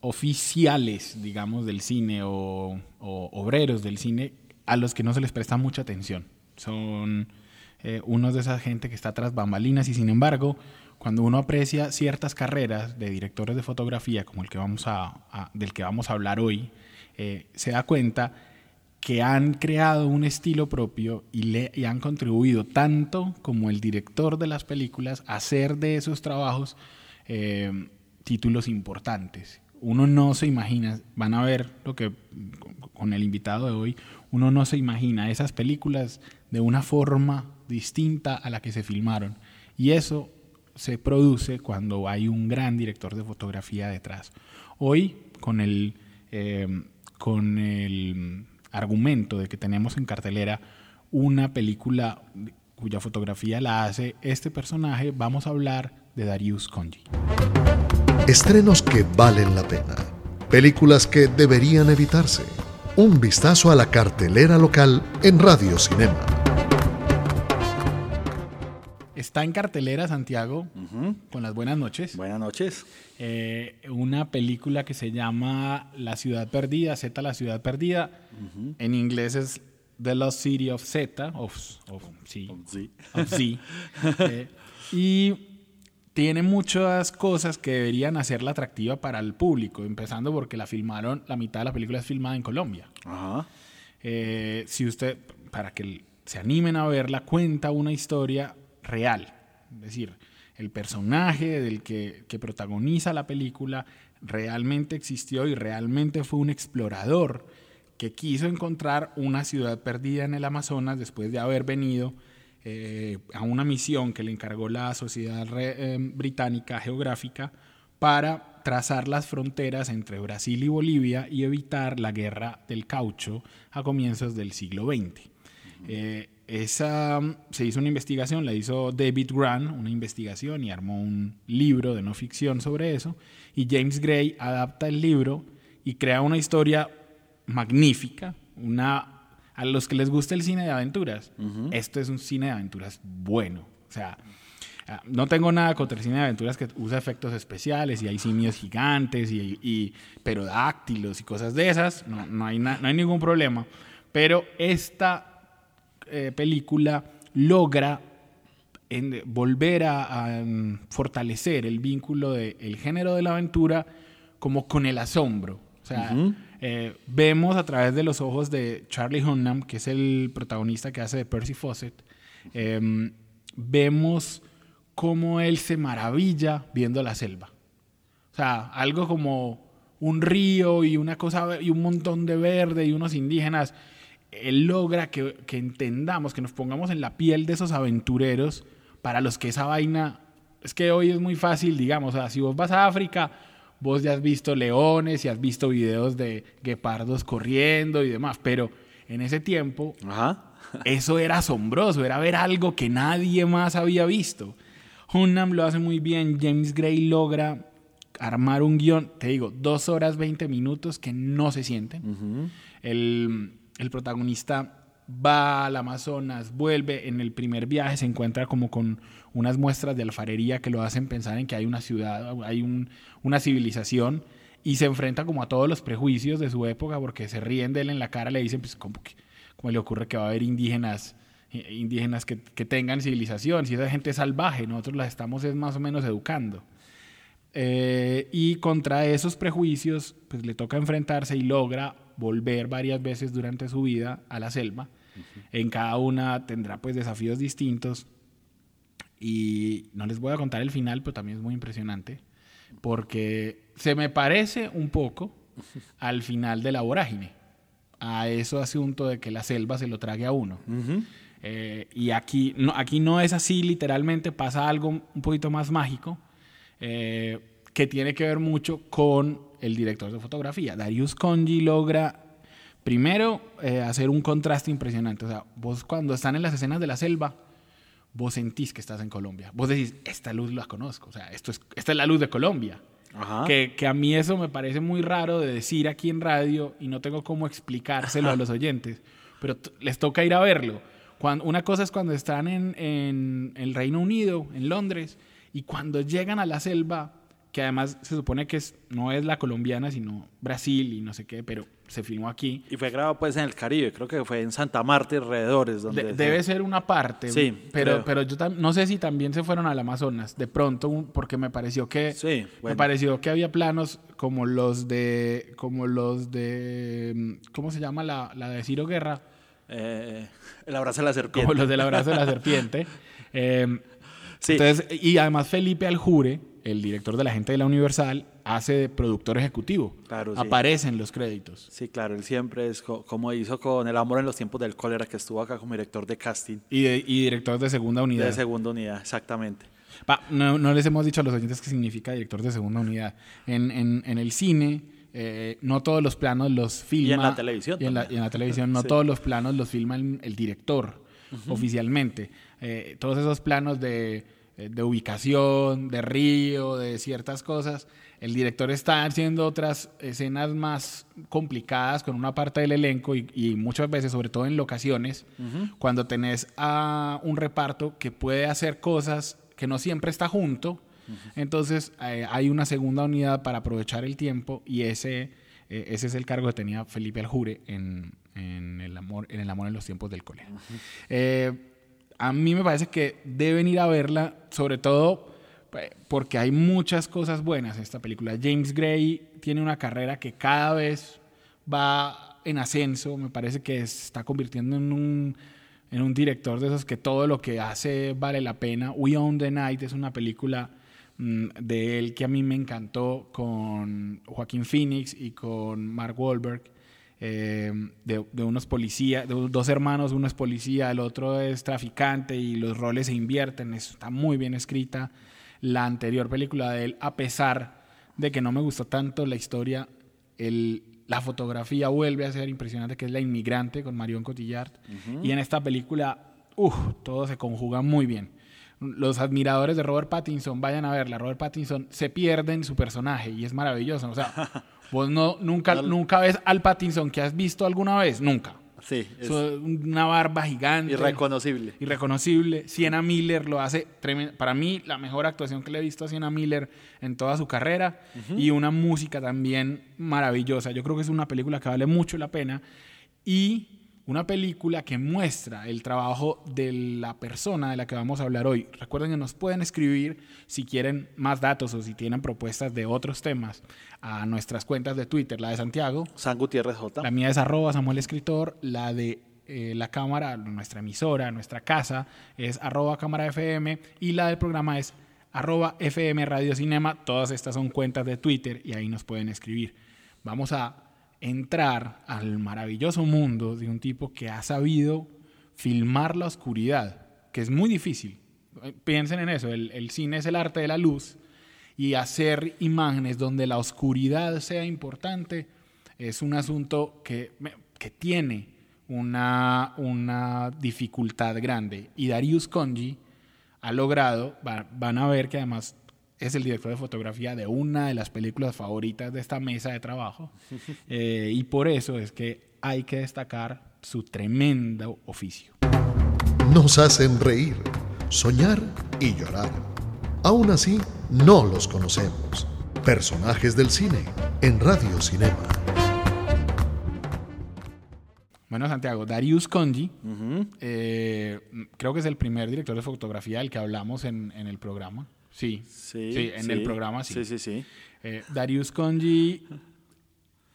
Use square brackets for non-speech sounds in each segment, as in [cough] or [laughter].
oficiales, digamos, del cine o, obreros del cine a los que no se les presta mucha atención. Son eh, unos de esa gente que está tras bambalinas y sin embargo, cuando uno aprecia ciertas carreras de directores de fotografía, como el que vamos a, del que vamos a hablar hoy, eh, se da cuenta que han creado un estilo propio y, le, y han contribuido tanto como el director de las películas a hacer de esos trabajos eh, títulos importantes uno no se imagina, van a ver lo que con el invitado de hoy, uno no se imagina esas películas de una forma distinta a la que se filmaron. Y eso se produce cuando hay un gran director de fotografía detrás. Hoy, con el, eh, con el argumento de que tenemos en cartelera una película cuya fotografía la hace este personaje, vamos a hablar de Darius Conji. Estrenos que valen la pena. Películas que deberían evitarse. Un vistazo a la cartelera local en Radio Cinema. Está en cartelera Santiago con las buenas noches. Buenas noches. Eh, una película que se llama La Ciudad Perdida, Z La Ciudad Perdida. En inglés es The Lost City of Z, of, of, sí, of Z. [laughs] Eh, y tiene muchas cosas que deberían hacerla atractiva para el público, empezando porque la filmaron, la mitad de la película es filmada en Colombia. Eh, si usted, para que se animen a verla, cuenta una historia real. Es decir, el personaje del que, que protagoniza la película realmente existió y realmente fue un explorador que quiso encontrar una ciudad perdida en el Amazonas después de haber venido eh, a una misión que le encargó la Sociedad eh, Británica Geográfica para trazar las fronteras entre Brasil y Bolivia y evitar la guerra del caucho a comienzos del siglo XX. Eh, esa, se hizo una investigación, la hizo David Grant, una investigación y armó un libro de no ficción sobre eso. Y James Gray adapta el libro y crea una historia magnífica, una a los que les gusta el cine de aventuras, esto es un cine de aventuras bueno. O sea, ah, no tengo nada contra el cine de aventuras que usa efectos especiales y hay simios gigantes y, y perodáctilos y cosas de esas. No, hay, no hay ningún problema. Pero esta eh, película logra volver a, mm, fortalecer el vínculo del género de la aventura como con el asombro. O sea, eh, vemos a través de los ojos de Charlie Hunnam, que es el protagonista que hace de Percy Fawcett, em, vemos cómo él se maravilla viendo la selva. O sea, algo como un río y una cosa y un montón de verde y unos indígenas. Él logra que, que entendamos, que nos pongamos en la piel de esos aventureros para los que esa vaina es que hoy es muy fácil, digamos, o sea, si vos vas a África, vos ya has visto leones y has visto videos de guepardos corriendo y demás, pero en ese tiempo eso era asombroso, era ver algo que nadie más había visto. Hunnam lo hace muy bien, James Gray logra armar un guion, te digo, dos horas 20 minutos que no se sienten. el, el protagonista va al Amazonas, vuelve, en el primer viaje se encuentra como con unas muestras de alfarería que lo hacen pensar en que hay una ciudad, hay una civilización y se enfrenta como a todos los prejuicios de su época porque se ríen de él en la cara, le dicen, pues, ¿cómo, le ocurre que va a haber indígenas? Indígenas que, tengan civilización, si esa gente es salvaje, nosotros las estamos es más o menos educando. Eh, y contra esos prejuicios, pues le toca enfrentarse y logra volver varias veces durante su vida a la selva en cada una tendrá pues desafíos distintos. Y no les voy a contar el final, pero también es muy impresionante. Porque se me parece un poco al final de la vorágine. A ese asunto de que la selva se lo trague a uno. Eh, y aquí no, aquí no es así, literalmente pasa algo un poquito más mágico eh, que tiene que ver mucho con el director de fotografía. Darius Conji logra Primero, eh, hacer un contraste impresionante. O sea, vos cuando están en las escenas de la selva, vos sentís que estás en Colombia. Vos decís, esta luz la conozco. O sea, esto es, esta es la luz de Colombia. Que, que, a mí eso me parece muy raro de decir aquí en radio y no tengo cómo explicárselo a los oyentes. Pero les toca ir a verlo. Cuando, una cosa es cuando están en, en el Reino Unido, en Londres, y cuando llegan a la selva, que además se supone que es, no es la colombiana, sino Brasil y no sé qué, pero se filmó aquí. Y fue grabado pues en el Caribe, creo que fue en Santa Marta y alrededores. Donde debe ser una parte, sí, pero, pero yo no sé si también se fueron al Amazonas, de pronto, porque me pareció que sí, me pareció que había planos como los de, como los de, ¿cómo se llama la, la de Ciro Guerra? Eh, el abrazo de la serpiente. Como los del abrazo de la serpiente. [laughs] Eh, sí. Entonces, y además Felipe Aljure, el director de la gente de la Universal, hace de productor ejecutivo. Claro, sí. Aparecen los créditos. Sí, claro, él siempre es como hizo con El amor en los tiempos del cólera, que estuvo acá como director de casting. Y, director de segunda unidad. De segunda unidad, exactamente. no, no, les hemos dicho a los oyentes qué significa director de segunda unidad. En, en, en el cine, eh, no todos los planos los filma. Y en la televisión. Y en la, televisión, no todos los planos los filma el, director oficialmente. Eh, todos esos planos de de ubicación, de río, de ciertas cosas. El director está haciendo otras escenas más complicadas con una parte del elenco y, muchas veces, sobre todo en locaciones, cuando tenés a un reparto que puede hacer cosas que no siempre está junto, entonces eh, hay una segunda unidad para aprovechar el tiempo y ese, eh, ese es el cargo que tenía Felipe Aljure en, en, el, amor, en el amor en los tiempos del colegio a mí me parece que deben ir a verla, sobre todo pues, porque hay muchas cosas buenas en esta película. James Gray tiene una carrera que cada vez va en ascenso, me parece que se está convirtiendo en un, director de esos que todo lo que hace vale la pena. We Own the Night es una película mm, de él que a mí me encantó con Joaquín Phoenix y con Mark Wahlberg. Eh, de, unos policías, de dos hermanos, uno es policía, el otro es traficante y los roles se invierten, está muy bien escrita. La anterior película de él, a pesar de que no me gustó tanto la historia, el, la fotografía vuelve a ser impresionante, que es La Inmigrante con Marion Cotillard. Y en esta película, uff, todo se conjuga muy bien. Los admiradores de Robert Pattinson, vayan a verla. Robert Pattinson se pierde en su personaje y es maravilloso. O sea, [laughs] Vos no, nunca, nunca ves al Pattinson que has visto alguna vez, nunca. Sí. Es una barba gigante. Irreconocible. Irreconocible. Sienna Miller lo hace tremendo. Para mí, la mejor actuación que le he visto a Sienna Miller en toda su carrera. Y una música también maravillosa. Yo creo que es una película que vale mucho la pena. Y una película que muestra el trabajo de la persona de la que vamos a hablar hoy. Recuerden que nos pueden escribir si quieren más datos o si tienen propuestas de otros temas a nuestras cuentas de Twitter, la de Santiago. San Gutiérrez J. La mía es arroba Samuel Escritor, la de eh, la cámara, nuestra emisora, nuestra casa es arroba cámara FM y la del programa es arroba FM Radio Cinema. Todas estas son cuentas de Twitter y ahí nos pueden escribir. Vamos a entrar al maravilloso mundo de un tipo que ha sabido filmar la oscuridad, que es muy difícil. Piensen en eso, el, cine es el arte de la luz y hacer imágenes donde la oscuridad sea importante es un asunto que, que tiene una, una dificultad grande. Y Darius Conji ha logrado, van a ver que además es el director de fotografía de una de las películas favoritas de esta mesa de trabajo. [laughs] Eh, y por eso es que hay que destacar su tremendo oficio. Nos hacen reír, soñar y llorar. Aún así, no los conocemos. Personajes del cine en Radio Cinema. Bueno, Santiago, Darius Conji, eh, creo que es el primer director de fotografía del que hablamos en el programa. Sí, sí, en el programa sí. Sí, sí, sí. Eh, Darius Konji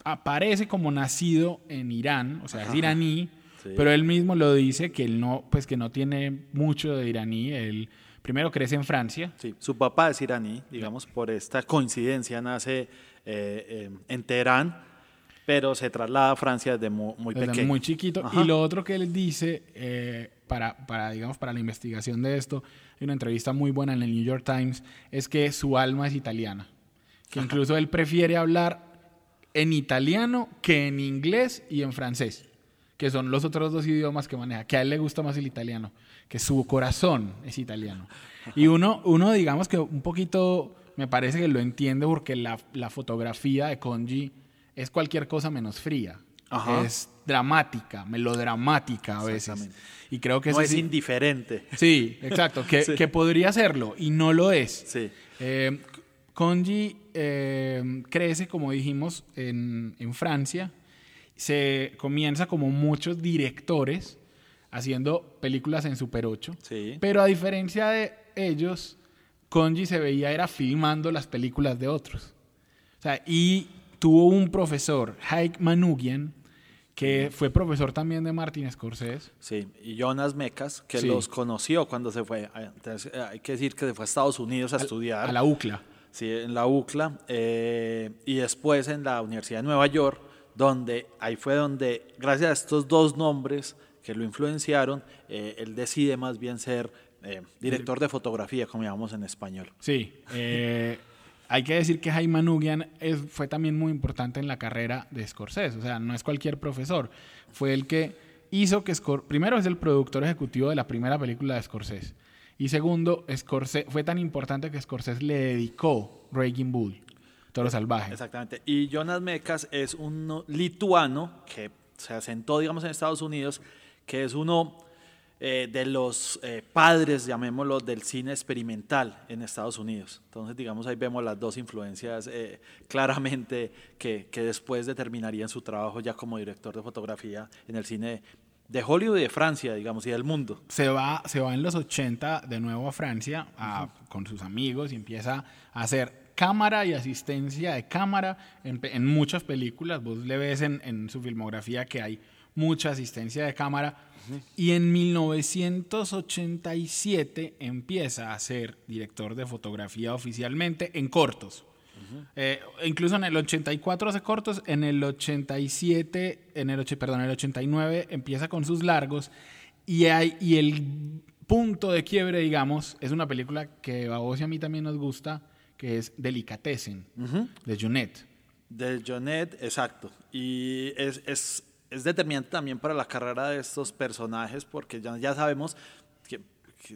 aparece como nacido en Irán, o sea, es iraní, pero él mismo lo dice que él no, pues que no tiene mucho de iraní. Él primero crece en Francia. Sí, su papá es iraní, digamos, por esta coincidencia nace eh, eh, en Teherán, pero se traslada a Francia desde muy, muy desde muy chiquito. Y lo otro que él dice, para, para, digamos, para la investigación de esto, hay una entrevista muy buena en el New York Times, es que su alma es italiana. Que incluso él prefiere hablar en italiano que en inglés y en francés, que son los otros dos idiomas que maneja, que a él le gusta más el italiano, que su corazón es italiano. Y uno, uno digamos que un poquito me parece que lo entiende porque la, la fotografía de Conji es cualquier cosa menos fría. Es dramática, melodramática a veces. Y creo que no es indiferente. Sí, exacto, que, [laughs] que, podría serlo y no lo es. Sí. Eh, Conji eh, crece, como dijimos, en, en, Francia. Se comienza como muchos directores haciendo películas en Super 8. Sí. Pero a diferencia de ellos, Conji se veía era filmando las películas de otros. O sea, y tuvo un profesor, Haik Manugian, que fue profesor también de Martin Scorsese. Sí, y Jonas Mecas, que los conoció cuando se fue. Entonces, eh, hay que decir que se fue a Estados Unidos a, estudiar. A la UCLA. Sí, en la UCLA. Eh, y después en la Universidad de Nueva York, donde ahí fue donde, gracias a estos dos nombres que lo influenciaron, eh, él decide más bien ser director de fotografía, como llamamos en español. Sí. Hay que decir que Jaime Nugian fue también muy importante en la carrera de Scorsese, o sea, no es cualquier profesor, fue el que hizo que Scorsese, primero es el productor ejecutivo de la primera película de Scorsese, y segundo, Scorsese, fue tan importante que Scorsese le dedicó Raging Bull, Toro Salvaje. Exactamente, y Jonas Mekas es un lituano que se asentó, digamos, en Estados Unidos, que es uno eh, de los eh, padres, llamémoslo, del cine experimental en Estados Unidos. Entonces, digamos, ahí vemos las dos influencias eh, claramente que, que, después determinarían su trabajo ya como director de fotografía en el cine de Hollywood y de Francia, digamos, y del mundo. Se va, se va en los 80 de nuevo a Francia con sus amigos y empieza a hacer cámara y asistencia de cámara en, en muchas películas. Vos le ves en, en su filmografía que hay mucha asistencia de cámara y en 1987 empieza a ser director de fotografía oficialmente en cortos. Eh, incluso en el 84 hace cortos, en el 87, en el, perdón, en el 89 empieza con sus largos y, hay, y el punto de quiebre, digamos, es una película que a vos y a mí también nos gusta, que es Delicatessen, de Junet. De Junet, exacto. Y es, es es determinante también para la carrera de estos personajes, porque ya, ya sabemos que,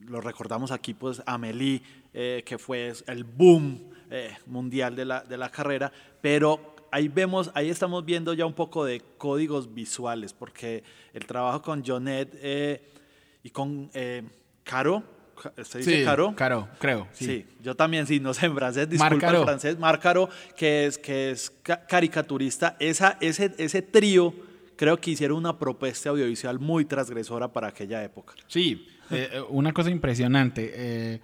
lo recordamos aquí, pues Amélie, eh, que fue el boom eh, mundial de la, de la carrera, pero ahí vemos, ahí estamos viendo ya un poco de códigos visuales, porque el trabajo con Jonet eh, y con Caro, ¿Se dice Caro? Caro, creo. Sí. yo también, sí, no sé en francés, disculpa el francés. Marcaro, que es, que es caricaturista. Esa, ese, ese trío creo que hicieron una propuesta audiovisual muy transgresora para aquella época. Sí, eh, eh, una cosa impresionante. Eh,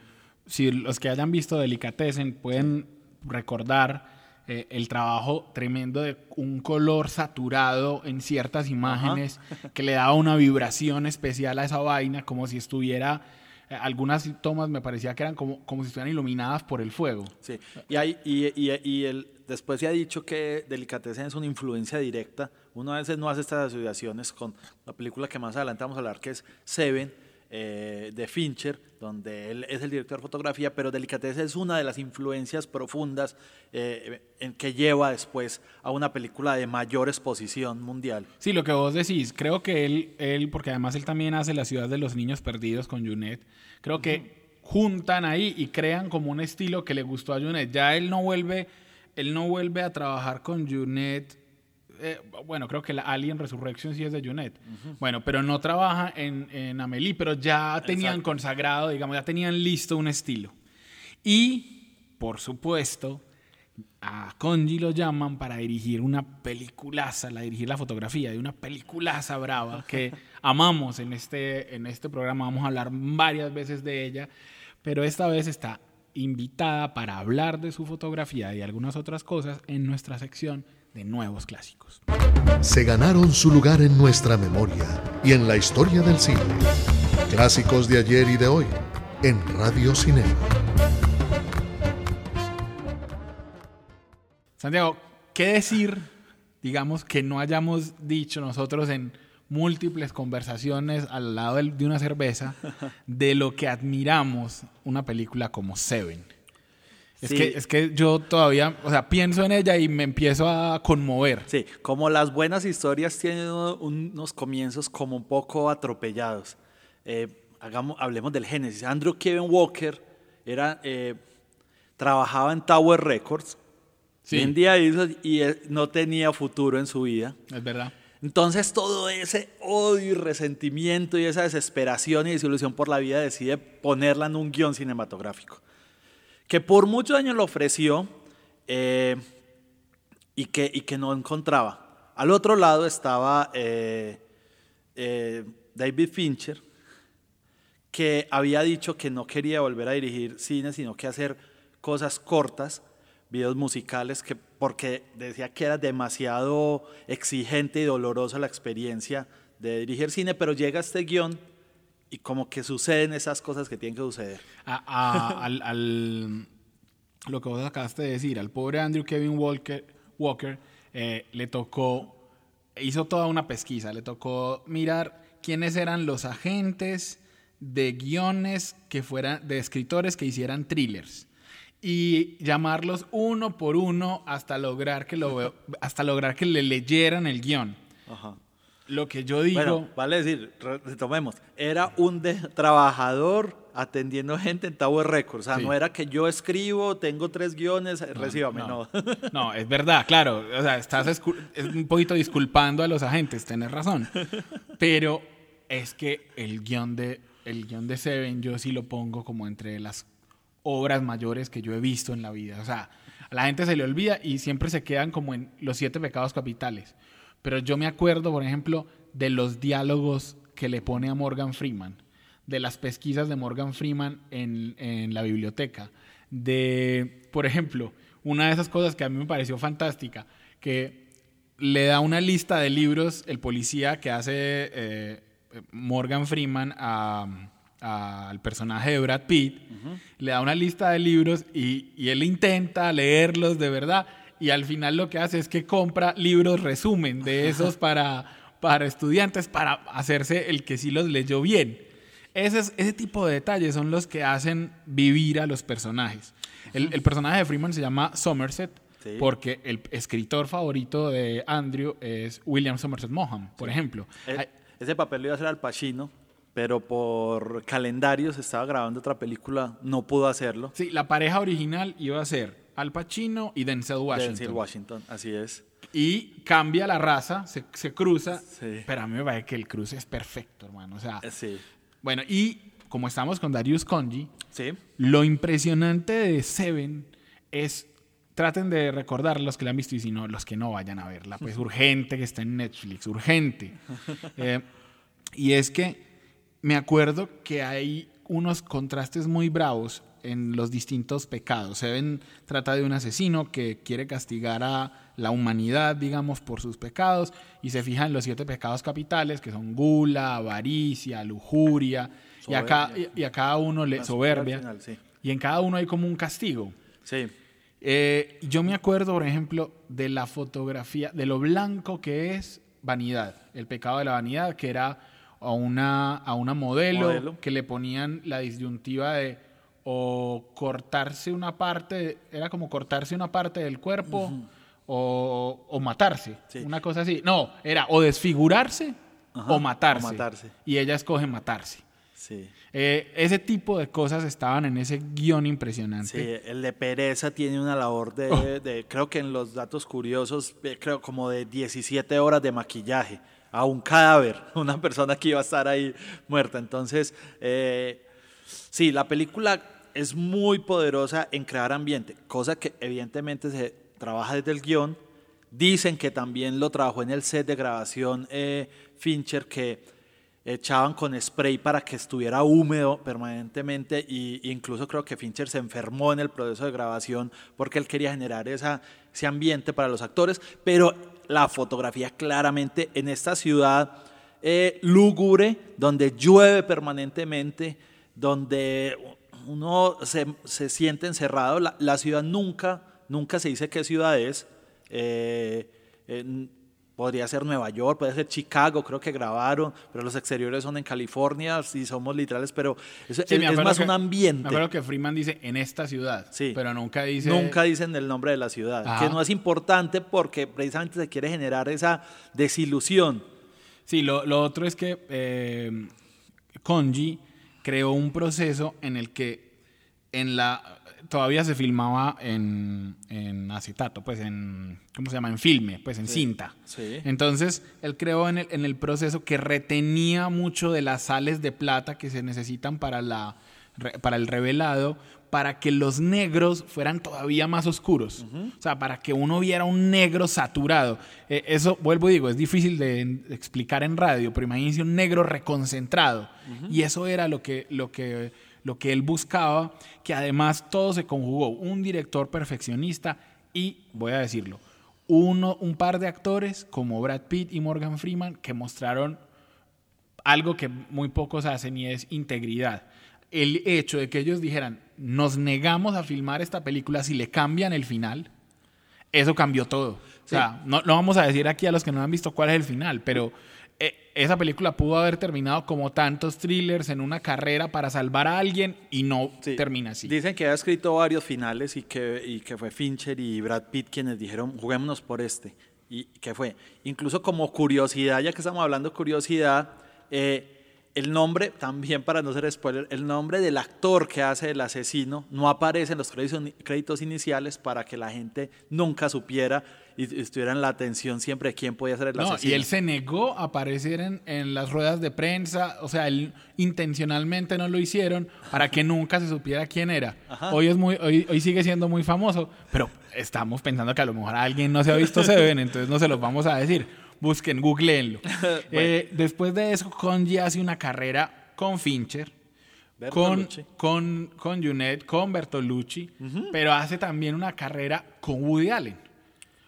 si los que hayan visto Delicatessen pueden recordar el trabajo tremendo de un color saturado en ciertas imágenes [laughs] que le daba una vibración especial a esa vaina, como si estuviera algunas tomas me parecía que eran como, como si estuvieran iluminadas por el fuego. Sí, y, hay, y, y, y el, después se ha dicho que Delicatessen es una influencia directa uno a veces no hace estas asociaciones con la película que más adelante vamos a hablar, que es Seven, eh, de Fincher, donde él es el director de fotografía, pero Delicatessen es una de las influencias profundas eh, en que lleva después a una película de mayor exposición mundial. Sí, lo que vos decís, creo que él, él porque además él también hace La ciudad de los niños perdidos con Junet, creo que juntan ahí y crean como un estilo que le gustó a Junet. Ya él no vuelve, él no vuelve a trabajar con Junet eh, bueno, creo que la Alien Resurrection sí es de Junet. Bueno, pero no trabaja en, en Amelie, pero ya tenían consagrado, digamos, ya tenían listo un estilo. Y, por supuesto, a Conji lo llaman para dirigir una peliculaza, la dirigir la fotografía de una peliculaza brava que [laughs] amamos en este, en este programa. Vamos a hablar varias veces de ella, pero esta vez está invitada para hablar de su fotografía y algunas otras cosas en nuestra sección de nuevos clásicos. Se ganaron su lugar en nuestra memoria y en la historia del cine. Clásicos de ayer y de hoy en Radio Cinema. Santiago, ¿qué decir, digamos, que no hayamos dicho nosotros en múltiples conversaciones al lado de una cerveza de lo que admiramos una película como Seven? Es, Sí. que, es que yo todavía, o sea, pienso en ella y me empiezo a conmover. Sí, como las buenas historias tienen uno- unos comienzos como un poco atropellados. Eh, hagamos, hablemos del génesis. Andrew Kevin Walker era, eh, trabajaba en Tower Records, Sí. vendía discos y él no tenía futuro en su vida. Es verdad. Entonces todo ese odio y resentimiento y esa desesperación y desilusión por la vida decide ponerla en un guion cinematográfico. Que por muchos años lo ofreció eh, y, que, y que no encontraba. Al otro lado estaba eh, eh, David Fincher, que había dicho que no quería volver a dirigir cine, sino que hacer cosas cortas, videos musicales, que, porque decía que era demasiado exigente y dolorosa la experiencia de dirigir cine, pero llega este guion y como que suceden esas cosas que tienen que suceder. A- a- [laughs] al, al- lo que vos acabaste de decir, al pobre Andrew Kevin Walker, Walker eh, le tocó, hizo toda una pesquisa, le tocó mirar quiénes eran los agentes de guiones que fueran, de escritores que hicieran thrillers y llamarlos uno por uno hasta lograr que lo, [laughs] hasta lograr que le leyeran el guion. Ajá. Lo que yo digo, Bueno, vale decir, re- retomemos, era un de- trabajador atendiendo gente en Tower Records, o sea, Sí. no era que yo escribo, tengo tres guiones, recíbame, no. No, es verdad, claro. O sea, estás es un poquito disculpando a los agentes, tenés razón. Pero es que el guion de, el guion de Seven yo sí lo pongo como entre las obras mayores que yo he visto en la vida. O sea, a la gente se le olvida y siempre se quedan como en los siete pecados capitales. Pero yo me acuerdo, por ejemplo, de los diálogos que le pone a Morgan Freeman, de las pesquisas de Morgan Freeman en, en la biblioteca, de, por ejemplo, una de esas cosas que a mí me pareció fantástica, que le da una lista de libros el policía que hace eh, Morgan Freeman a- al personaje de Brad Pitt, le da una lista de libros y, y él intenta leerlos de verdad y al final lo que hace es que compra libros resumen de esos para, para estudiantes para hacerse el que sí los leyó bien. Ese, es- ese tipo de detalles son los que hacen vivir a los personajes. El, el personaje de Freeman se llama Somerset Sí. porque el escritor favorito de Andrew es William Somerset Maugham, por ejemplo. Hay- Ese papel lo iba a hacer Al Pacino, pero por calendario se estaba grabando otra película, no pudo hacerlo. sí, la pareja original iba a ser Al Pacino y Denzel Washington. Denzel Washington, así es. Y cambia la raza, se, se cruza, Sí. pero a mí me parece que el cruce es perfecto, hermano. O sea, Eh, Sí, bueno, y como estamos con Darius Conji, sí. Lo impresionante de Seven es, traten de recordar los que la han visto y si no, los que no vayan a verla. Pues [laughs] urgente que está en Netflix, urgente. Eh, y es que me acuerdo que hay unos contrastes muy bravos en los distintos pecados. Seven trata de un asesino que quiere castigar a la humanidad, digamos, por sus pecados y se fija en los siete pecados capitales, que son gula, avaricia, lujuria, y a, ca- Soberbia. y a cada uno le soberbia. al final, sí. Y en cada uno hay como un castigo. Sí, Eh, yo me acuerdo, por ejemplo, de la fotografía, de lo blanco que es vanidad, el pecado de la vanidad, que era a una, a una modelo, Modelo. que le ponían la disyuntiva de o cortarse una parte, era como cortarse una parte del cuerpo o, o matarse, Sí. una cosa así. No, era o desfigurarse Ajá, o matarse. o matarse. Y ella escoge matarse. sí. Eh, ese tipo de cosas estaban en ese guion impresionante. Sí, el de pereza tiene una labor de, Oh. de- creo que en los datos curiosos, eh, creo como de 17 horas de maquillaje a un cadáver, [laughs] una persona que iba a estar ahí muerta. Entonces, eh, sí, la película es muy poderosa en crear ambiente, cosa que evidentemente se trabaja desde el guion. Dicen que también lo trabajó en el set de grabación eh, Fincher, que echaban con spray para que estuviera húmedo permanentemente y incluso creo que Fincher se enfermó en el proceso de grabación porque él quería generar esa, ese ambiente para los actores, pero la fotografía claramente en esta ciudad eh, lúgubre, donde llueve permanentemente, donde uno se, se siente encerrado, la, la ciudad nunca, nunca se dice qué ciudad es. eh, podría ser Nueva York, puede ser Chicago, creo que grabaron, pero los exteriores son en California, si somos literales, pero es, Sí, es más que- un ambiente. Me acuerdo que Freeman dice en esta ciudad, Sí. pero nunca dice. Nunca dicen el nombre de la ciudad, Ajá. que no es importante porque precisamente se quiere generar esa desilusión. Sí, lo, lo otro es que eh, Konji creó un proceso en el que en la todavía se filmaba en, en acetato, pues en ¿cómo se llama? En filme, pues en cinta. sí. Entonces, él creó en el, en el proceso que retenía mucho de las sales de plata que se necesitan para la para el revelado para que los negros fueran todavía más oscuros. O sea, para que uno viera un negro saturado. Eh, eso, vuelvo y digo, es difícil de explicar en radio, pero imagínense un negro reconcentrado. Y eso era lo que, lo, que, lo que él buscaba, que además todo se conjugó. Un director perfeccionista y, voy a decirlo, uno, un par de actores como Brad Pitt y Morgan Freeman que mostraron algo que muy pocos hacen y es integridad. El hecho de que ellos dijeran, nos negamos a filmar esta película si le cambian el final, eso cambió todo. O sea, no, no vamos a decir aquí a los que no han visto cuál es el final, pero eh, esa película pudo haber terminado como tantos thrillers en una carrera para salvar a alguien y no Sí. termina así. Dicen que ha escrito varios finales y que, y que fue Fincher y Brad Pitt quienes dijeron, juguémonos por este. Y que fue, incluso como curiosidad, ya que estamos hablando de curiosidad, eh, el nombre, también para no ser spoiler, el nombre del actor que hace el asesino no aparece en los créditos, iniciales para que la gente nunca supiera y estuviera en la atención siempre de quién podía ser el No, asesino. y él se negó a aparecer en, en las ruedas de prensa, o sea, él intencionalmente no lo hicieron para que nunca se supiera quién era. Hoy es muy, hoy, hoy sigue siendo muy famoso, pero estamos pensando que a lo mejor alguien no se ha visto Seven, entonces no se los vamos a decir. Busquen, googleenlo. [laughs] Eh, después de eso, Conji hace una carrera con Fincher, con, Bertolucci. con, con Junet, con Bertolucci, pero hace también una carrera con Woody Allen.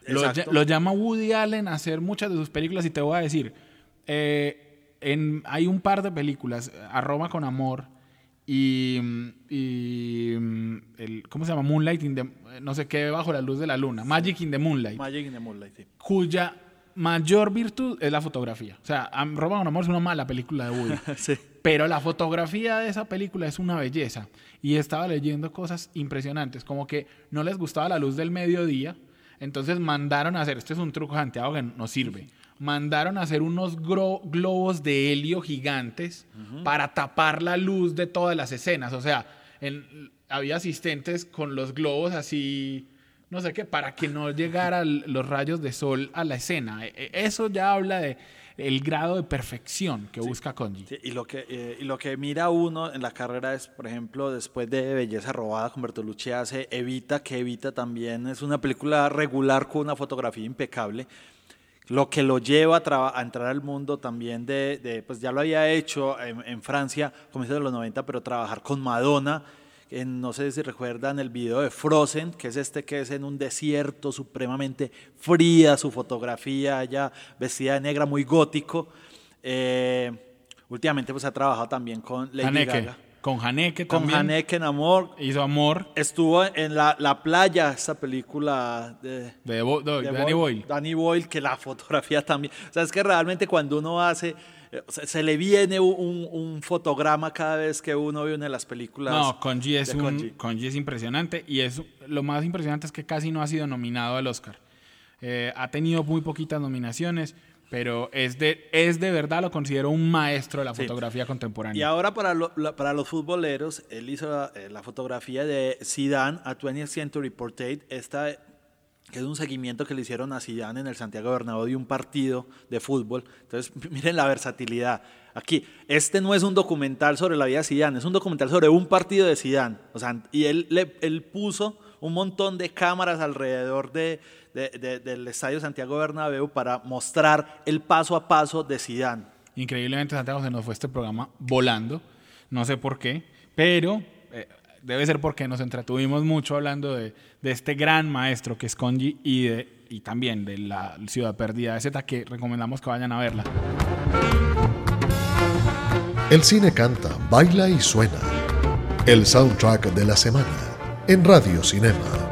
Lo, llama Woody Allen a hacer muchas de sus películas y te voy a decir, eh, en, hay un par de películas, A Roma con Amor y, y, mm, el, ¿cómo se llama? Moonlight in the, no sé qué, bajo la luz de la luna, Magic in the Moonlight, Magic in the Moonlight, sí. cuya mayor virtud es la fotografía. O sea, Roma con Amor es una mala película de Woody. [laughs] Sí. Pero la fotografía de esa película es una belleza. Y estaba leyendo cosas impresionantes, como que no les gustaba la luz del mediodía, entonces mandaron a hacer, este es un truco de Santiago que no sirve, mandaron a hacer unos globos de helio gigantes para tapar la luz de todas las escenas. O sea, en- había asistentes con los globos así, no sé qué, para que no llegaran los rayos de sol a la escena. E- e- Eso ya habla de el grado de perfección que busca Konji. Sí, y, lo que, eh, y lo que mira uno en la carrera es, por ejemplo, después de Belleza Robada con Bertolucci hace Evita, que Evita también es una película regular con una fotografía impecable. Lo que lo lleva a, entrar al mundo también de, de, pues ya lo había hecho en, en Francia, comienzos de los 90, pero trabajar con Madonna, en, no sé si recuerdan el video de Frozen, que es este que es en un desierto supremamente fría, su fotografía, ella vestida de negra, muy gótico. Eh, últimamente pues ha trabajado también con Lady Haneke. Gaga. Con Haneke Con también. Haneke en Amor. Hizo Amor Estuvo en la, la playa, esta película de, de, Bo- de- de Danny Boyle. Danny Boyle, que la [laughs] fotografía también. O sea, es que realmente cuando uno hace, eh, se le viene un, un fotograma cada vez que uno ve una de las películas. No, Konji es, un, es impresionante y es, lo más impresionante es que casi no ha sido nominado al Oscar. Eh, ha tenido muy poquitas nominaciones, pero es de, es de verdad, lo considero un maestro de la Sí. fotografía Y contemporánea. ahora para, lo- para los futboleros, él hizo la, eh, la fotografía de Zidane a 20th Century Portrait, esta que es un seguimiento que le hicieron a Zidane en el Santiago Bernabéu de un partido de fútbol. Entonces, [laughs] miren la versatilidad. Aquí, este no es un documental sobre la vida de Zidane, es un documental sobre un partido de Zidane. O sea, y él, le- él puso un montón de cámaras alrededor de, de- de- del Estadio Santiago Bernabéu para mostrar el paso a paso de Zidane. Increíblemente, Santiago, se nos fue este programa volando. No sé por qué, pero eh, debe ser porque nos entretuvimos mucho hablando de, de este gran maestro que es Konji y, de, y también de la Ciudad Perdida de Z, que recomendamos que vayan a verla. El cine canta, baila y suena. El soundtrack de la semana en Radio Cinema.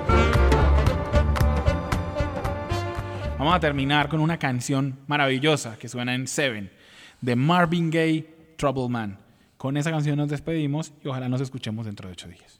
Vamos a terminar con una canción maravillosa que suena en Seven, de Marvin Gaye, Trouble Man. Con esa canción nos despedimos y ojalá nos escuchemos dentro de ocho días.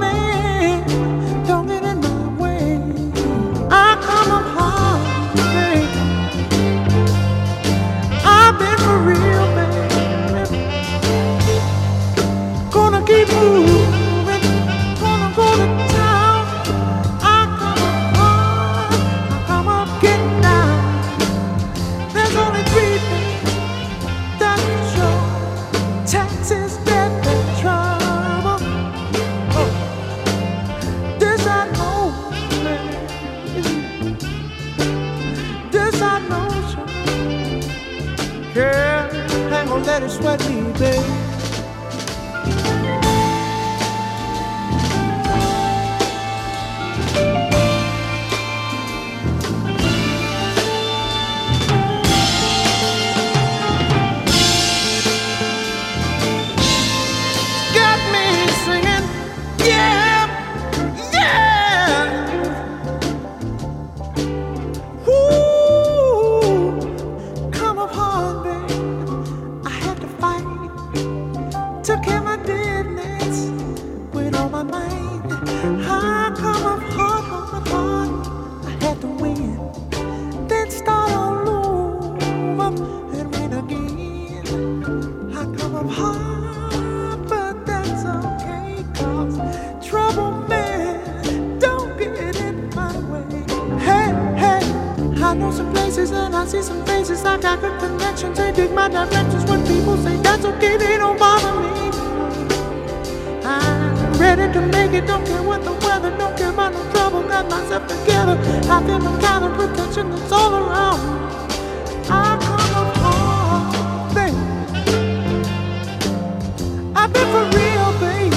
let it sweat me, babe. some places and I see some faces. I got good connections, they dig my directions. When people say that's okay, they don't bother me. I'm ready to make it, don't care what the weather, don't care about no trouble. Got myself together. I feel the kind of protection that's all around me. I come upon things. I've been for real, baby.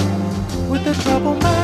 with the trouble man.